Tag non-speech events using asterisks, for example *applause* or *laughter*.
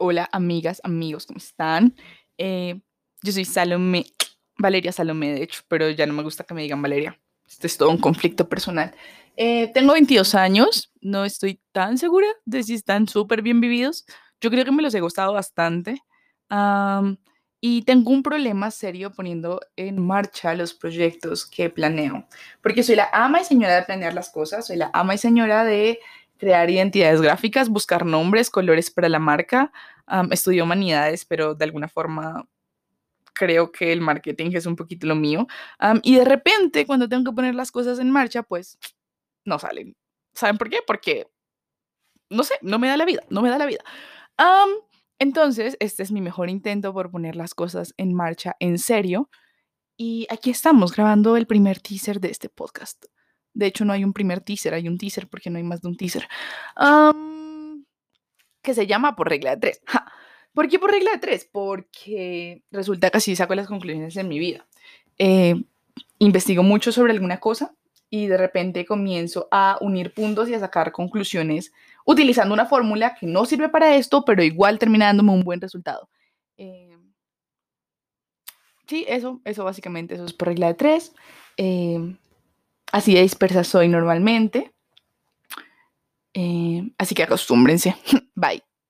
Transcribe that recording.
Hola, amigas, amigos, ¿cómo están? Eh, yo soy Salomé, *tsk* Valeria Salomé, de hecho, pero ya no me gusta que me digan Valeria. Este es todo un conflicto personal. Eh, tengo 22 años, no estoy tan segura de si están súper bien vividos. Yo creo que me los he gustado bastante. y tengo un problema serio poniendo en marcha los proyectos que planeo, porque soy la ama y señora de planear las cosas, soy la ama y señora de crear identidades gráficas, buscar nombres, colores para la marca. estudio humanidades, pero de alguna forma creo que el marketing es un poquito lo mío. y de repente, cuando tengo que poner las cosas en marcha, pues no salen. ¿Saben por qué? Porque, no sé, no me da la vida, no me da la vida. entonces, este es mi mejor intento por poner las cosas en marcha en serio. Y aquí estamos grabando el primer teaser de este podcast. De hecho, no hay un primer teaser, hay un teaser porque no hay más de un teaser. que se llama Por regla de tres. ¿Por qué por regla de tres? Porque resulta que así saco las conclusiones en mi vida. Eh, investigo mucho sobre alguna cosa y de repente comienzo a unir puntos y a sacar conclusiones utilizando una fórmula que no sirve para esto, pero igual termina dándome un buen resultado. Eh, sí, eso, eso básicamente, eso es por regla de tres. Eh, Así de dispersa soy normalmente. Eh, así que acostúmbrense. *laughs* Bye.